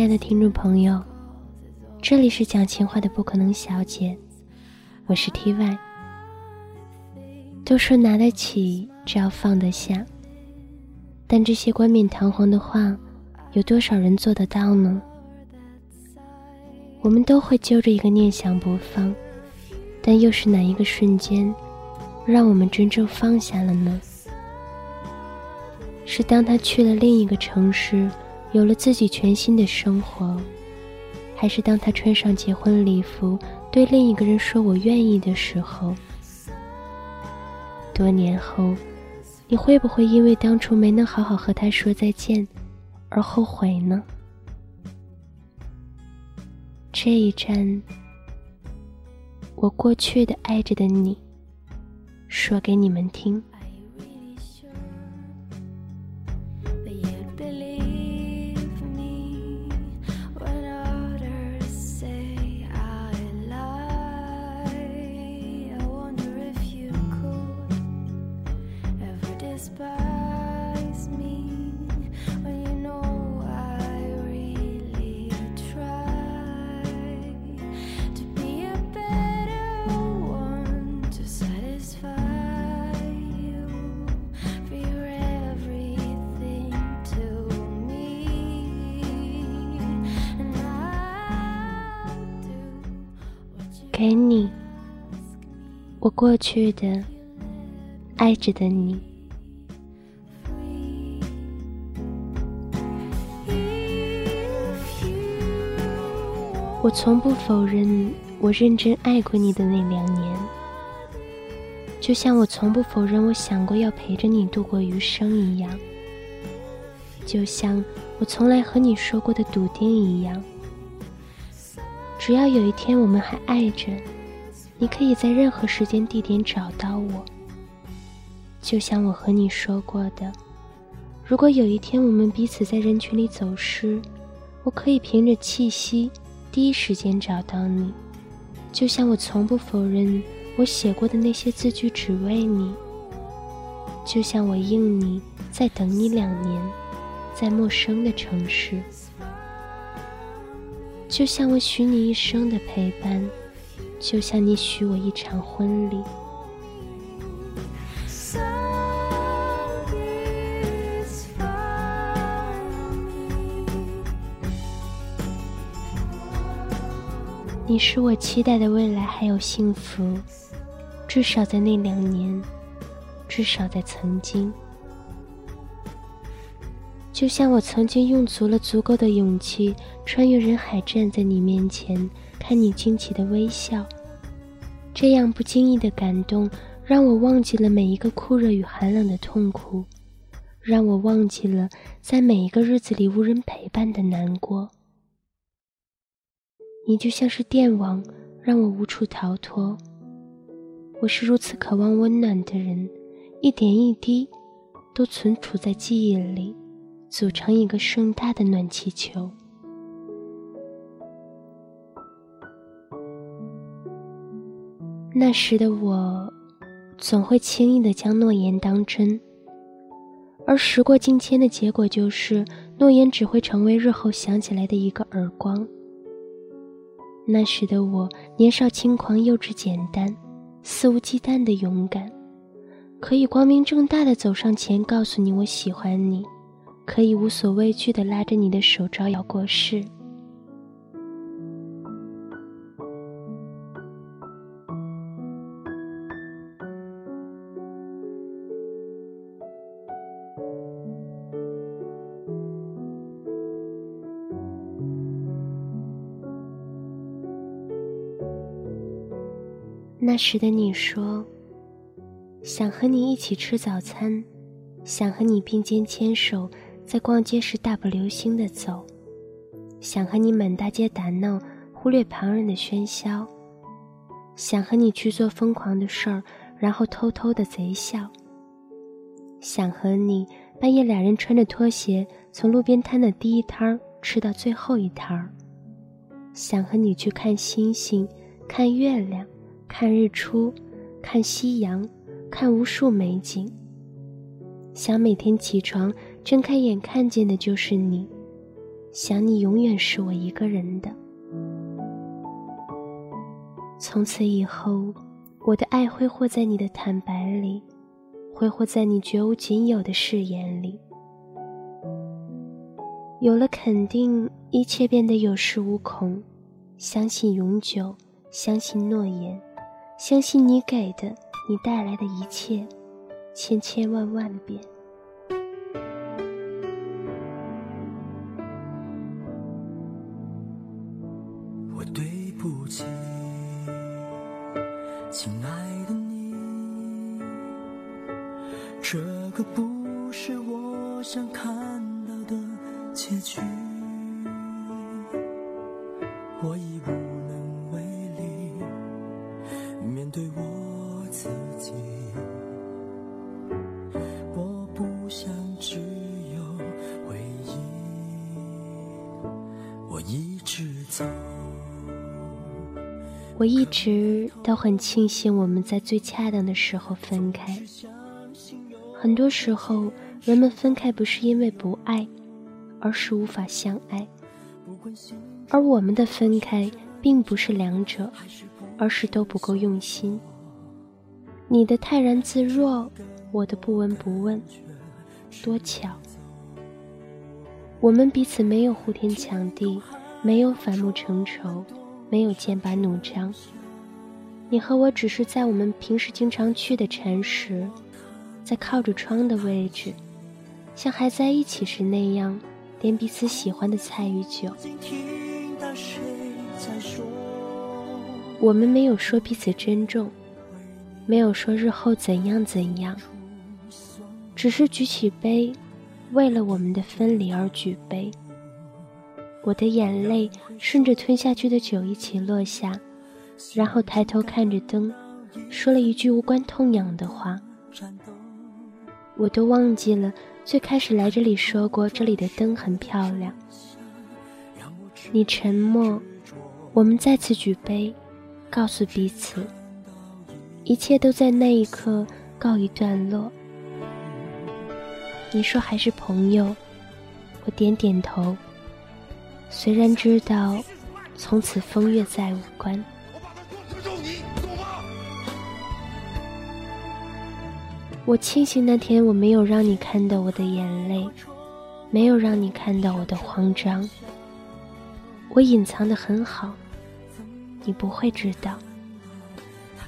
亲爱的听众朋友，这里是讲情话的不可能小姐，我是 T Y。都说拿得起，只要放得下，但这些冠冕堂皇的话，有多少人做得到呢？我们都会揪着一个念想不放，但又是哪一个瞬间，让我们真正放下了呢？是当他去了另一个城市，有了自己全新的生活，还是当他穿上结婚礼服，对另一个人说我愿意的时候？多年后，你会不会因为当初没能好好和他说再见，而后悔呢？这一站，我过去的爱着的你，说给你们听。过去的爱着的你。我从不否认我认真爱过你的那两年，就像我从不否认我想过要陪着你度过余生一样，就像我从来和你说过的笃定一样。只要有一天我们还爱着，你可以在任何时间地点找到我。就像我和你说过的，如果有一天我们彼此在人群里走失，我可以凭着气息。第一时间找到你，就像我从不否认我写过的那些字句只为你，就像我应你再等你两年，在陌生的城市，就像我许你一生的陪伴，就像你许我一场婚礼。你是我期待的未来，还有幸福，至少在那两年，至少在曾经。就像我曾经用足了足够的勇气，穿越人海站在你面前，看你惊奇的微笑，这样不经意的感动，让我忘记了每一个酷热与寒冷的痛苦，让我忘记了在每一个日子里无人陪伴的难过。你就像是电网，让我无处逃脱。我是如此渴望温暖的人，一点一滴都存储在记忆里，组成一个盛大的暖气球。那时的我，总会轻易的将诺言当真，而时过境迁的结果就是，诺言只会成为日后想起来的一个耳光。那时的我，年少轻狂、幼稚简单、肆无忌惮的勇敢，可以光明正大的走上前，告诉你我喜欢你，可以无所畏惧的拉着你的手招摇过市。那时的你说，想和你一起吃早餐，想和你并肩牵手，在逛街时大步流星的走，想和你满大街打闹，忽略旁人的喧嚣，想和你去做疯狂的事儿，然后偷偷的贼笑，想和你半夜俩人穿着拖鞋从路边摊的第一摊儿吃到最后一摊儿。想和你去看星星，看月亮，看日出，看夕阳，看无数美景。想每天起床睁开眼看见的就是你，想你永远是我一个人的。从此以后，我的爱挥霍在你的坦白里，挥霍在你绝无仅有的誓言里。有了肯定，一切变得有恃无恐。相信永久，相信诺言，相信你给的，你带来的一切，千千万万遍。都很庆幸我们在最恰当的时候分开。很多时候，人们分开不是因为不爱，而是无法相爱。而我们的分开，并不是两者，而是都不够用心。你的泰然自若，我的不闻不问，多巧！我们彼此没有呼天抢地，没有反目成仇，没有剑拔弩张。你和我只是在我们平时经常去的禅室，在靠着窗的位置，像还在一起时那样，点彼此喜欢的菜与酒。我们没有说彼此珍重，没有说日后怎样怎样，只是举起杯，为了我们的分离而举杯。我的眼泪顺着吞下去的酒一起落下，然后抬头看着灯，说了一句无关痛痒的话。我都忘记了最开始来这里说过这里的灯很漂亮。你沉默，我们再次举杯。告诉彼此，一切都在那一刻告一段落。你说还是朋友，我点点头。虽然知道从此风月再无关，我庆幸那天我没有让你看到我的眼泪，没有让你看到我的慌张。我隐藏的很好。你不会知道，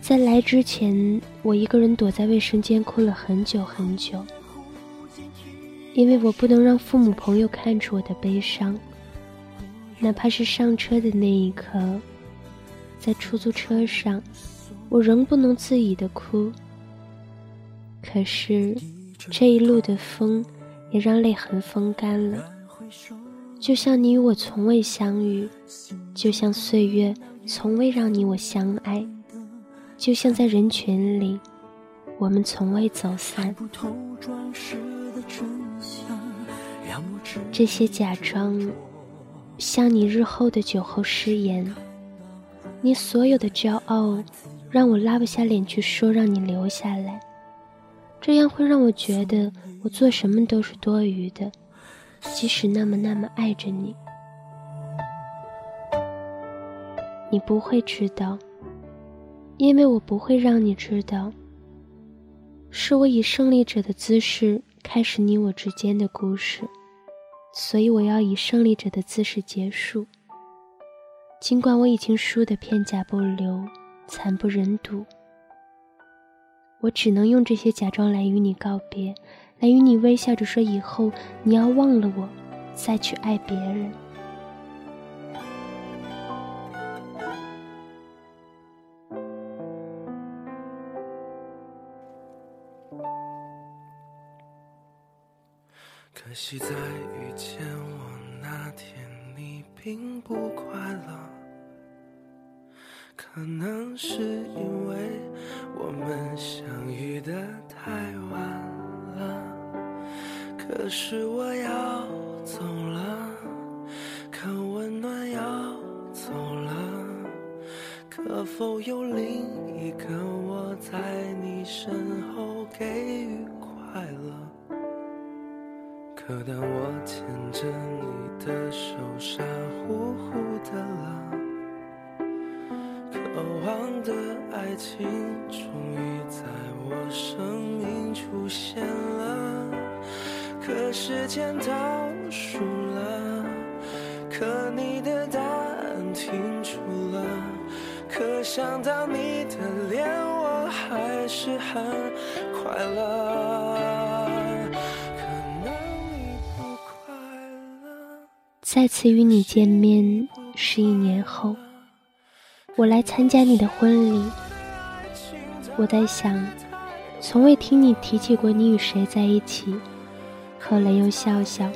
在来之前，我一个人躲在卫生间哭了很久很久，因为我不能让父母朋友看出我的悲伤，哪怕是上车的那一刻，在出租车上，我仍不能自已的哭。可是这一路的风，也让泪痕风干了，就像你与我从未相遇，就像岁月。从未让你我相爱，就像在人群里，我们从未走散。这些假装，像你日后的酒后失言。你所有的骄傲，让我拉不下脸去说让你留下来，这样会让我觉得我做什么都是多余的，即使那么那么爱着你。你不会知道，因为我不会让你知道。是我以胜利者的姿势开始你我之间的故事，所以我要以胜利者的姿势结束。尽管我已经输得片甲不留，惨不忍睹，我只能用这些假装来与你告别，来与你微笑着说：以后你要忘了我，再去爱别人。可惜在遇见我那天，并不快乐。可能是因为我们相遇的太晚了。可是我要走了，可温暖要走了，可否有另一个我在你身后给予快乐？可当我牵着你的手，傻乎乎的了，渴望的爱情终于在我生命出现了。可时间倒数了，可你的答案停住了，可想到你的脸，我还是很快乐。再次与你见面是一年后，我来参加你的婚礼。我在想，从未听你提起过你与谁在一起。后来又笑笑，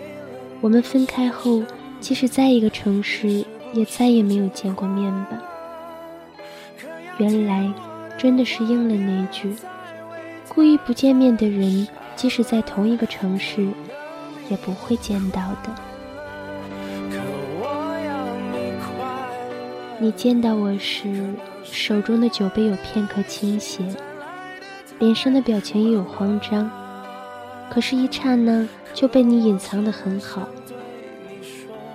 我们分开后，即使在一个城市，也再也没有见过面吧。原来，真的是应了那句：故意不见面的人，即使在同一个城市，也不会见到的。你见到我时，手中的酒杯有片刻倾斜，脸上的表情也有慌张。可是，一刹那就被你隐藏得很好。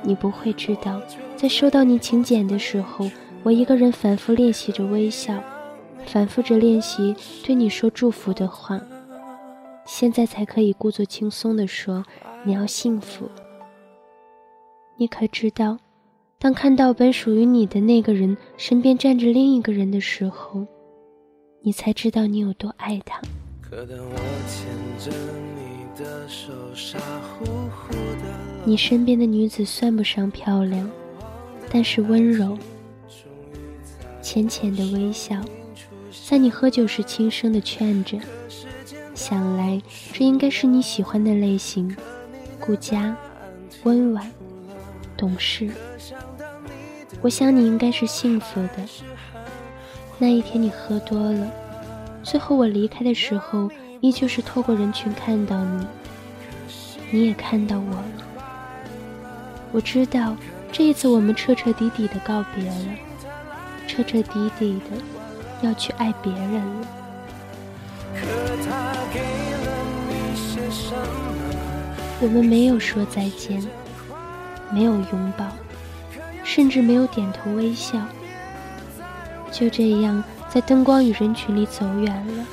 你不会知道，在收到你请柬的时候，我一个人反复练习着微笑，反复着练习对你说祝福的话。现在才可以故作轻松地说你要幸福。你可知道，当看到本属于你的那个人身边站着另一个人的时候，你才知道你有多爱他。可当我牵着你的手，傻乎乎的，你身边的女子算不上漂亮，但是温柔，浅浅的微笑，在你喝酒时轻声的劝着。想来这应该是你喜欢的类型，顾家、温婉、懂事。我想你应该是幸福的。那一天你喝多了，最后我离开的时候，依旧是透过人群看到你，你也看到我了。我知道这一次我们彻彻底底的告别了，彻彻底底的要去爱别人了。可他给了你些什么？我们没有说再见，没有拥抱，甚至没有点头微笑，就这样在灯光与人群里走远了。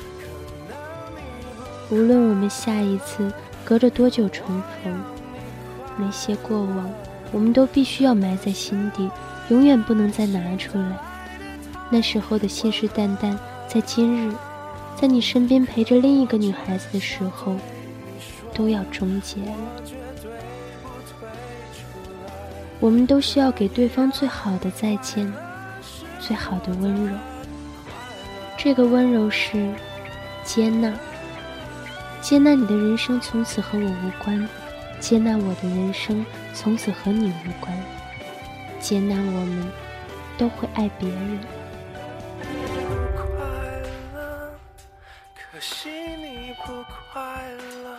无论我们下一次隔着多久重逢，那些过往我们都必须要埋在心底，永远不能再拿出来。那时候的信誓旦旦，在今日，在你身边陪着另一个女孩子的时候，都要终结了。我们都需要给对方最好的再见，最好的温柔。这个温柔是接纳，接纳你的人生从此和我无关，接纳我的人生从此和你无关，接纳我们都会爱别人。快乐，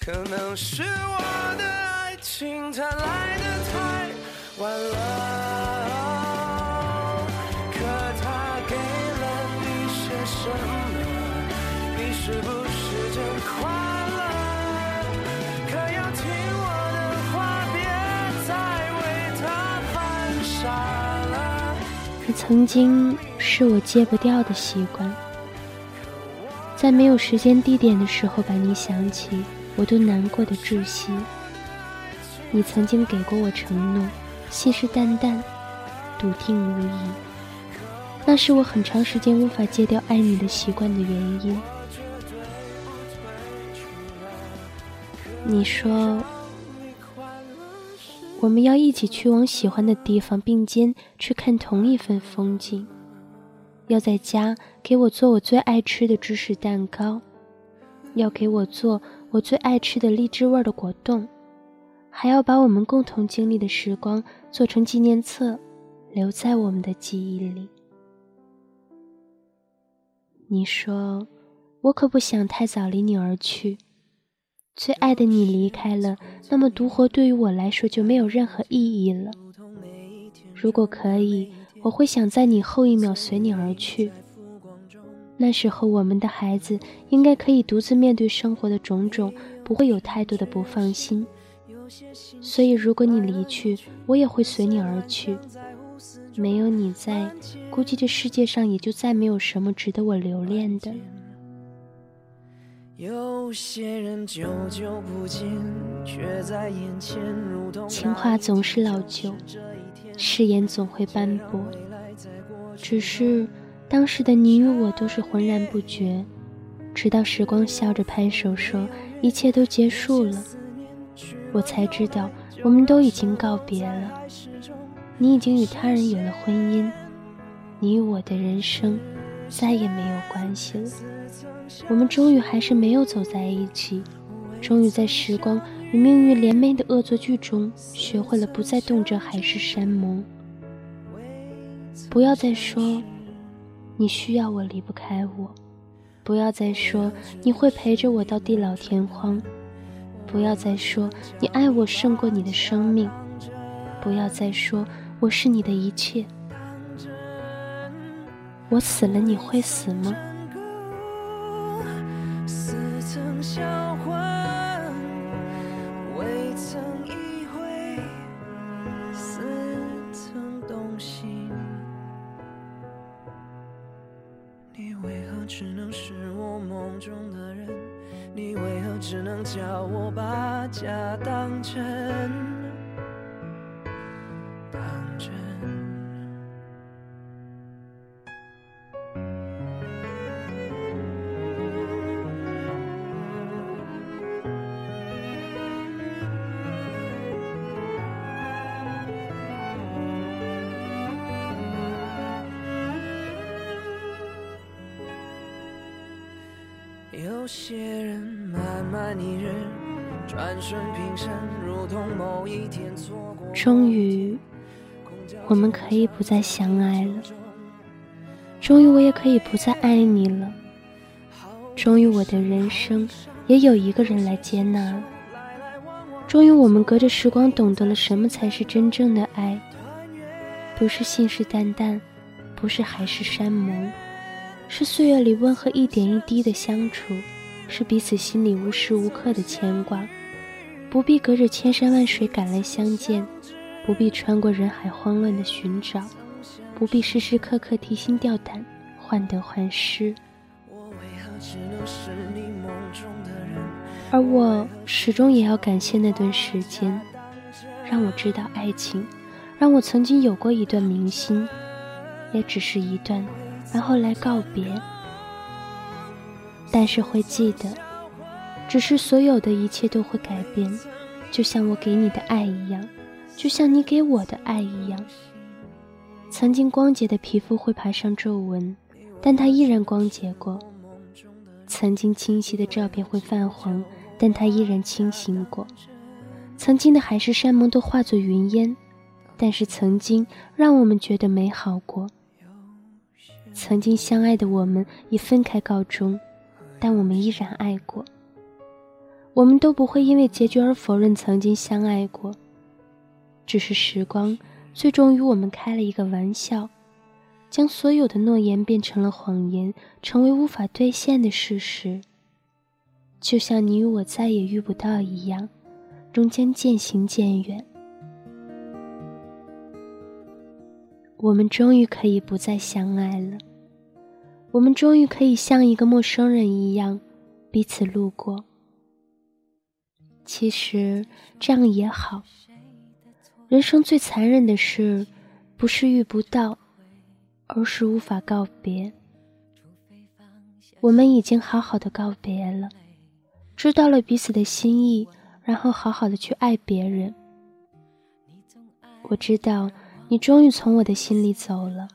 可。能是我的情它来的太晚了，可它给了你些什么？你是不是真快乐？可要听我的话，别再为他犯傻了。可曾经是我戒不掉的习惯，在没有时间地点的时候把你想起，我都难过的窒息。你曾经给过我承诺，信誓旦旦，笃定无疑，那是我很长时间无法戒掉爱你的习惯的原因。你说我们要一起去往喜欢的地方，并肩去看同一份风景。要在家给我做我最爱吃的芝士蛋糕，要给我做我最爱吃的荔枝味的果冻，还要把我们共同经历的时光做成纪念册，留在我们的记忆里。你说，我可不想太早离你而去。最爱的你离开了，那么独活对于我来说就没有任何意义了。如果可以，我会想在你后一秒随你而去。那时候，我们的孩子应该可以独自面对生活的种种，不会有太多的不放心。所以，如果你离去，我也会随你而去。没有你在，估计这世界上也就再没有什么值得我留恋的。有些人久久不见，却在眼前如同情话总是老旧，誓言总会斑驳。只是当时的你与我都是浑然不觉，直到时光笑着拍手说一切都结束了，我才知道我们都已经告别了。你已经与他人有了婚姻，你与我的人生再也没有关系了。我们终于还是没有走在一起，终于在时光与命运联袂的恶作剧中，学会了不再动这海誓山盟。不要再说你需要我离不开我，不要再说你会陪着我到地老天荒，不要再说你爱我胜过你的生命，不要再说我是你的一切。我死了你会死吗？只能是我梦中的人？你为何只能叫我把假当真？不再相爱了。终于，我也可以不再爱你了。终于，我的人生也有一个人来接纳。终于，我们隔着时光懂得了什么才是真正的爱，不是信誓旦旦，不是海誓山盟。是岁月里温和一点一滴的相处，是彼此心里无时无刻的牵挂，不必隔着千山万水赶来相见，不必穿过人海慌乱的寻找，不必时时刻刻提心吊胆患得患失。而我始终也要感谢那段时间，让我知道爱情，让我曾经有过一段明星，也只是一段。然后来告别，但是会记得，只是所有的一切都会改变，就像我给你的爱一样，就像你给我的爱一样。曾经光洁的皮肤会爬上皱纹，但它依然光洁过；曾经清晰的照片会泛黄，但它依然清醒过；曾经的海誓山盟都化作云烟，但是曾经让我们觉得美好过。曾经相爱的我们以分开告终，但我们依然爱过。我们都不会因为结局而否认曾经相爱过，只是时光最终与我们开了一个玩笑，将所有的诺言变成了谎言，成为无法兑现的事实。就像你与我再也遇不到一样，终将渐行渐远。我们终于可以不再相爱了，我们终于可以像一个陌生人一样彼此路过。其实这样也好。人生最残忍的事，不是遇不到，而是无法告别。我们已经好好的告别了，知道了彼此的心意，然后好好的去爱别人。我知道。你终于从我的心里走了，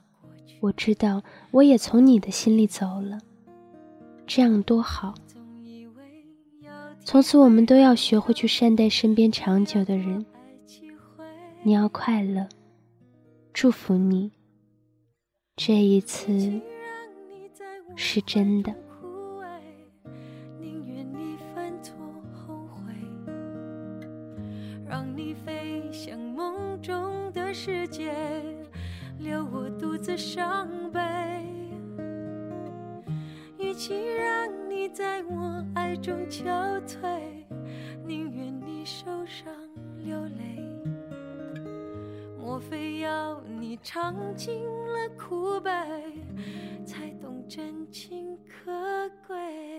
我知道，我也从你的心里走了，这样多好。从此，我们都要学会去善待身边长久的人。你要快乐，祝福你。这一次是真的。让你飞向梦中的世界，留我独自伤悲。与其让你在我爱中憔悴，宁愿你受伤流泪。莫非要你尝尽了苦悲，才懂真情可贵？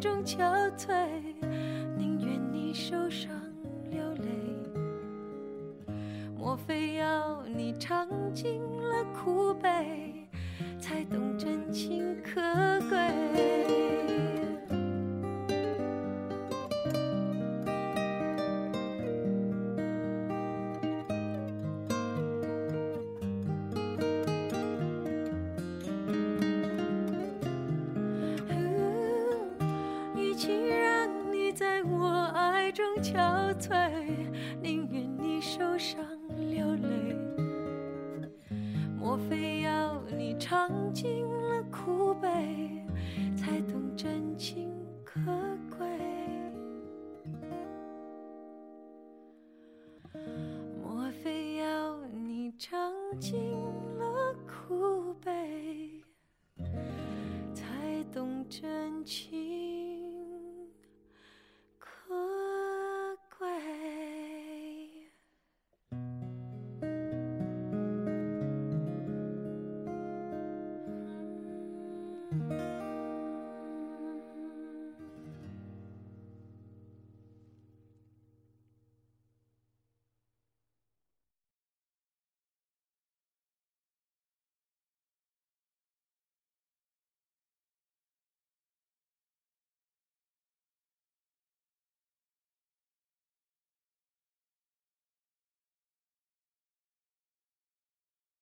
中憔悴，宁愿你受伤流泪。莫非要你尝尽了苦悲，憔悴，宁愿你受伤流泪。莫非要你尝尽了苦悲，才懂真情可贵？莫非要你尝尽了苦悲？才懂真情。